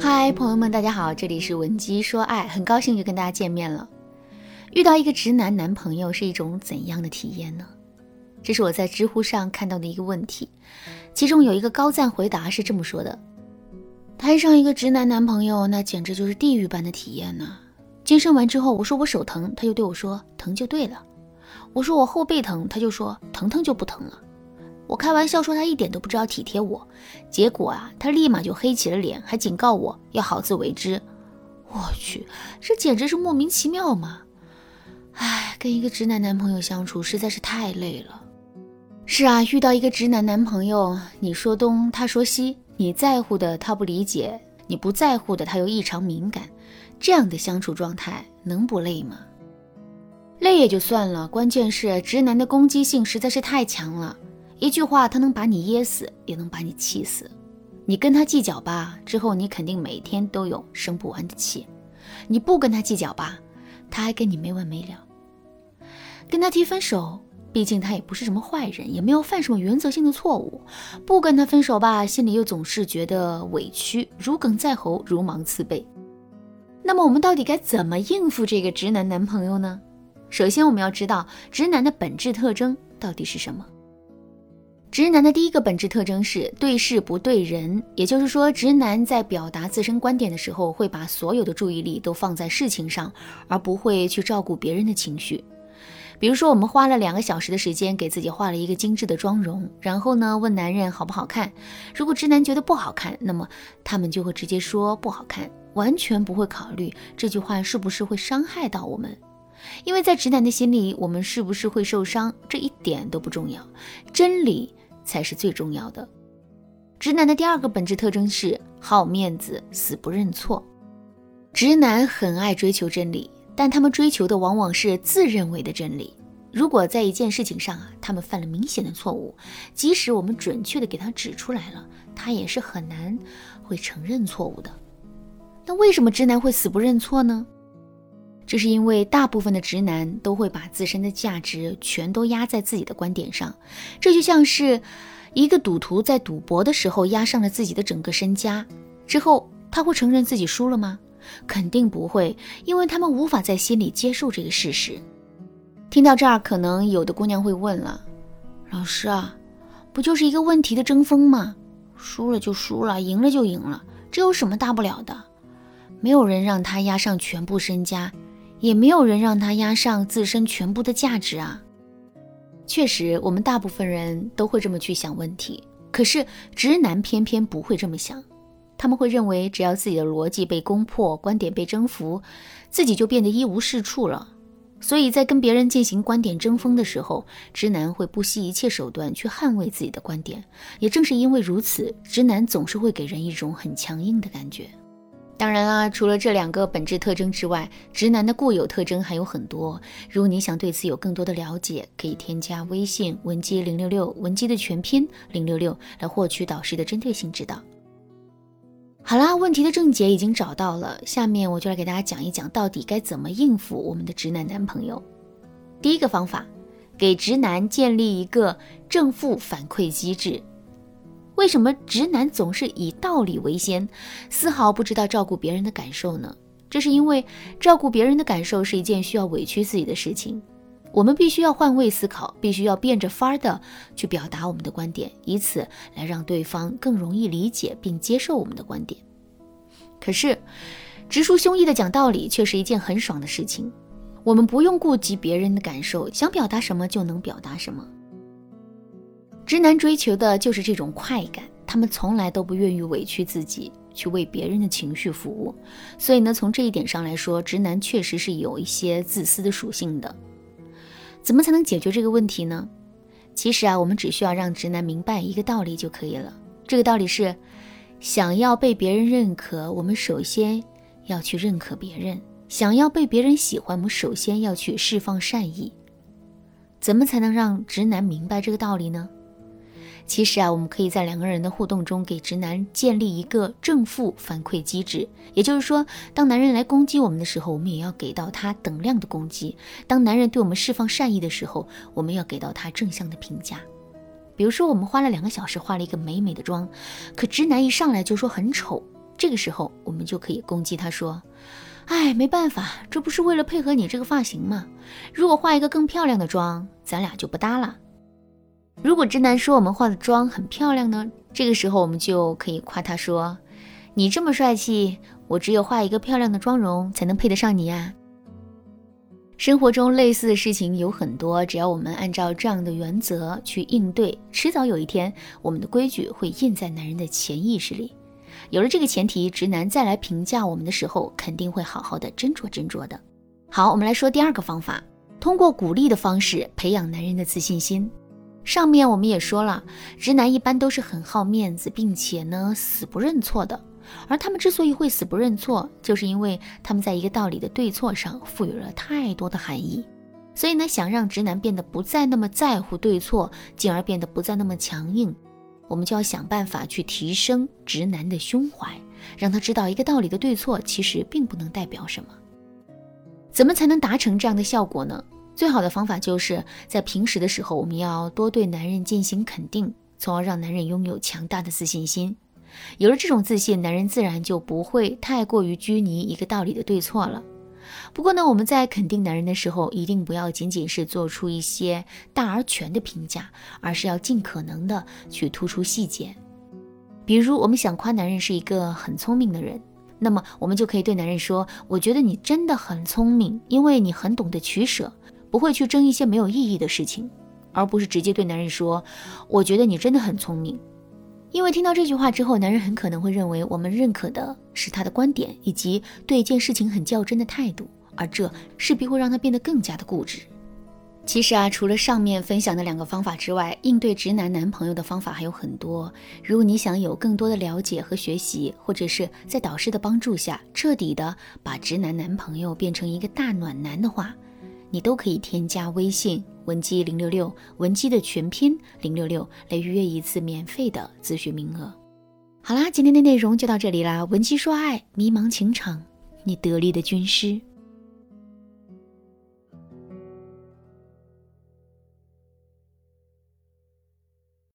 嗨，朋友们，大家好，这里是文姬说爱，很高兴又跟大家见面了。遇到一个直男男朋友是一种怎样的体验呢？这是我在知乎上看到的一个问题，其中有一个高赞回答是这么说的：摊上一个直男男朋友，那简直就是地狱般的体验呢。健身完之后，我说我手疼，他就对我说疼就对了；我说我后背疼，他就说疼疼就不疼了。我开玩笑说他一点都不知道体贴我，结果啊，他立马就黑起了脸，还警告我要好自为之。我去，这简直是莫名其妙嘛！唉，跟一个直男男朋友相处实在是太累了。是啊，遇到一个直男男朋友，你说东他说西，你在乎的他不理解，你不在乎的他又异常敏感，这样的相处状态能不累吗？累也就算了，关键是直男的攻击性实在是太强了。一句话，他能把你噎死，也能把你气死。你跟他计较吧，之后你肯定每天都有生不完的气；你不跟他计较吧，他还跟你没完没了。跟他提分手，毕竟他也不是什么坏人，也没有犯什么原则性的错误。不跟他分手吧，心里又总是觉得委屈，如鲠在喉，如芒刺背。那么我们到底该怎么应付这个直男男朋友呢？首先，我们要知道直男的本质特征到底是什么。直男的第一个本质特征是对事不对人，也就是说，直男在表达自身观点的时候，会把所有的注意力都放在事情上，而不会去照顾别人的情绪。比如说，我们花了两个小时的时间给自己画了一个精致的妆容，然后呢问男人好不好看。如果直男觉得不好看，那么他们就会直接说不好看，完全不会考虑这句话是不是会伤害到我们。因为在直男的心里，我们是不是会受伤，这一点都不重要，真理。才是最重要的。直男的第二个本质特征是好面子，死不认错。直男很爱追求真理，但他们追求的往往是自认为的真理。如果在一件事情上啊，他们犯了明显的错误，即使我们准确的给他指出来了，他也是很难会承认错误的。那为什么直男会死不认错呢？这是因为大部分的直男都会把自身的价值全都压在自己的观点上，这就像是一个赌徒在赌博的时候压上了自己的整个身家，之后他会承认自己输了吗？肯定不会，因为他们无法在心里接受这个事实。听到这儿，可能有的姑娘会问了：“老师啊，不就是一个问题的争锋吗？输了就输了，赢了就赢了，这有什么大不了的？没有人让他压上全部身家。”也没有人让他押上自身全部的价值啊！确实，我们大部分人都会这么去想问题，可是直男偏偏不会这么想，他们会认为只要自己的逻辑被攻破，观点被征服，自己就变得一无是处了。所以在跟别人进行观点争锋的时候，直男会不惜一切手段去捍卫自己的观点。也正是因为如此，直男总是会给人一种很强硬的感觉。当然啦，除了这两个本质特征之外，直男的固有特征还有很多。如果你想对此有更多的了解，可以添加微信文姬零六六，文姬的全拼零六六，来获取导师的针对性指导。好啦，问题的症结已经找到了，下面我就来给大家讲一讲，到底该怎么应付我们的直男男朋友。第一个方法，给直男建立一个正负反馈机制。为什么直男总是以道理为先，丝毫不知道照顾别人的感受呢？这是因为照顾别人的感受是一件需要委屈自己的事情。我们必须要换位思考，必须要变着法儿的去表达我们的观点，以此来让对方更容易理解并接受我们的观点。可是，直抒胸臆的讲道理却是一件很爽的事情。我们不用顾及别人的感受，想表达什么就能表达什么。直男追求的就是这种快感，他们从来都不愿意委屈自己去为别人的情绪服务，所以呢，从这一点上来说，直男确实是有一些自私的属性的。怎么才能解决这个问题呢？其实啊，我们只需要让直男明白一个道理就可以了。这个道理是，想要被别人认可，我们首先要去认可别人；想要被别人喜欢，我们首先要去释放善意。怎么才能让直男明白这个道理呢？其实啊，我们可以在两个人的互动中给直男建立一个正负反馈机制，也就是说，当男人来攻击我们的时候，我们也要给到他等量的攻击；当男人对我们释放善意的时候，我们要给到他正向的评价。比如说，我们花了两个小时化了一个美美的妆，可直男一上来就说很丑，这个时候我们就可以攻击他说：“哎，没办法，这不是为了配合你这个发型吗？如果化一个更漂亮的妆，咱俩就不搭了。”如果直男说我们化的妆很漂亮呢？这个时候我们就可以夸他说：“你这么帅气，我只有化一个漂亮的妆容才能配得上你呀。”生活中类似的事情有很多，只要我们按照这样的原则去应对，迟早有一天，我们的规矩会印在男人的潜意识里。有了这个前提，直男再来评价我们的时候，肯定会好好的斟酌斟酌的。好，我们来说第二个方法，通过鼓励的方式培养男人的自信心。上面我们也说了，直男一般都是很好面子，并且呢死不认错的。而他们之所以会死不认错，就是因为他们在一个道理的对错上赋予了太多的含义。所以呢，想让直男变得不再那么在乎对错，进而变得不再那么强硬，我们就要想办法去提升直男的胸怀，让他知道一个道理的对错其实并不能代表什么。怎么才能达成这样的效果呢？最好的方法就是在平时的时候，我们要多对男人进行肯定，从而让男人拥有强大的自信心。有了这种自信，男人自然就不会太过于拘泥一个道理的对错了。不过呢，我们在肯定男人的时候，一定不要仅仅是做出一些大而全的评价，而是要尽可能的去突出细节。比如，我们想夸男人是一个很聪明的人，那么我们就可以对男人说：“我觉得你真的很聪明，因为你很懂得取舍，不会去争一些没有意义的事情。”而不是直接对男人说：“我觉得你真的很聪明。”因为听到这句话之后，男人很可能会认为我们认可的是他的观点以及对一件事情很较真的态度，而这势必会让他变得更加的固执。其实啊，除了上面分享的两个方法之外，应对直男男朋友的方法还有很多。如果你想有更多的了解和学习，或者是在导师的帮助下彻底的把直男男朋友变成一个大暖男的话，你都可以添加微信。文姬零六六，文姬的全拼零六六，来预约一次免费的咨询名额。好啦，今天的内容就到这里啦。文姬说爱，迷茫情场，你得力的军师。